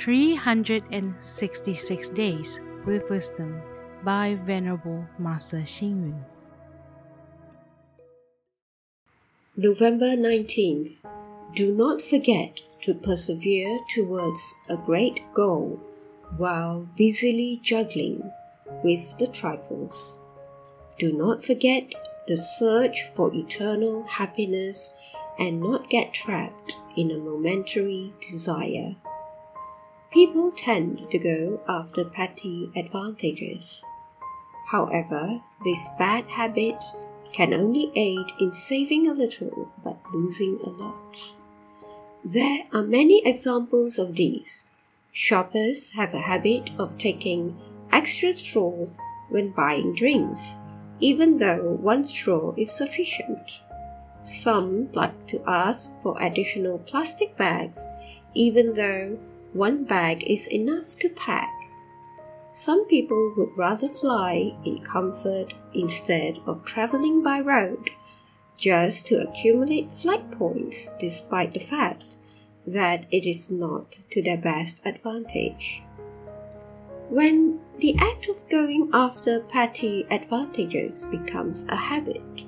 366 Days with Wisdom by Venerable Master Xing Yun. November 19th. Do not forget to persevere towards a great goal while busily juggling with the trifles. Do not forget the search for eternal happiness and not get trapped in a momentary desire. People tend to go after petty advantages. However, this bad habit can only aid in saving a little but losing a lot. There are many examples of these. Shoppers have a habit of taking extra straws when buying drinks, even though one straw is sufficient. Some like to ask for additional plastic bags, even though one bag is enough to pack. Some people would rather fly in comfort instead of traveling by road, just to accumulate flight points despite the fact that it is not to their best advantage. When the act of going after petty advantages becomes a habit,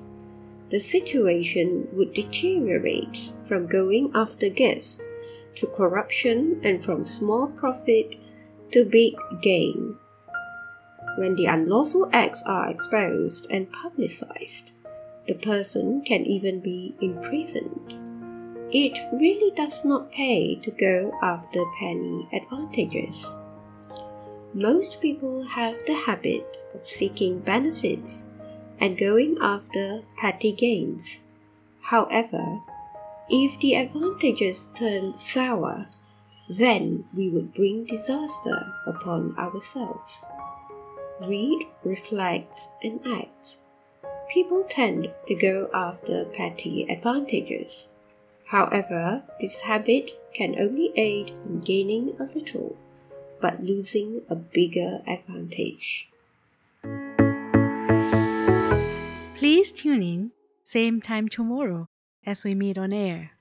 the situation would deteriorate from going after gifts to corruption and from small profit to big gain. When the unlawful acts are exposed and publicized, the person can even be imprisoned. It really does not pay to go after penny advantages. Most people have the habit of seeking benefits and going after petty gains. However, if the advantages turn sour, then we would bring disaster upon ourselves. Read, reflect, and act. People tend to go after petty advantages. However, this habit can only aid in gaining a little, but losing a bigger advantage. Please tune in, same time tomorrow as we meet on air.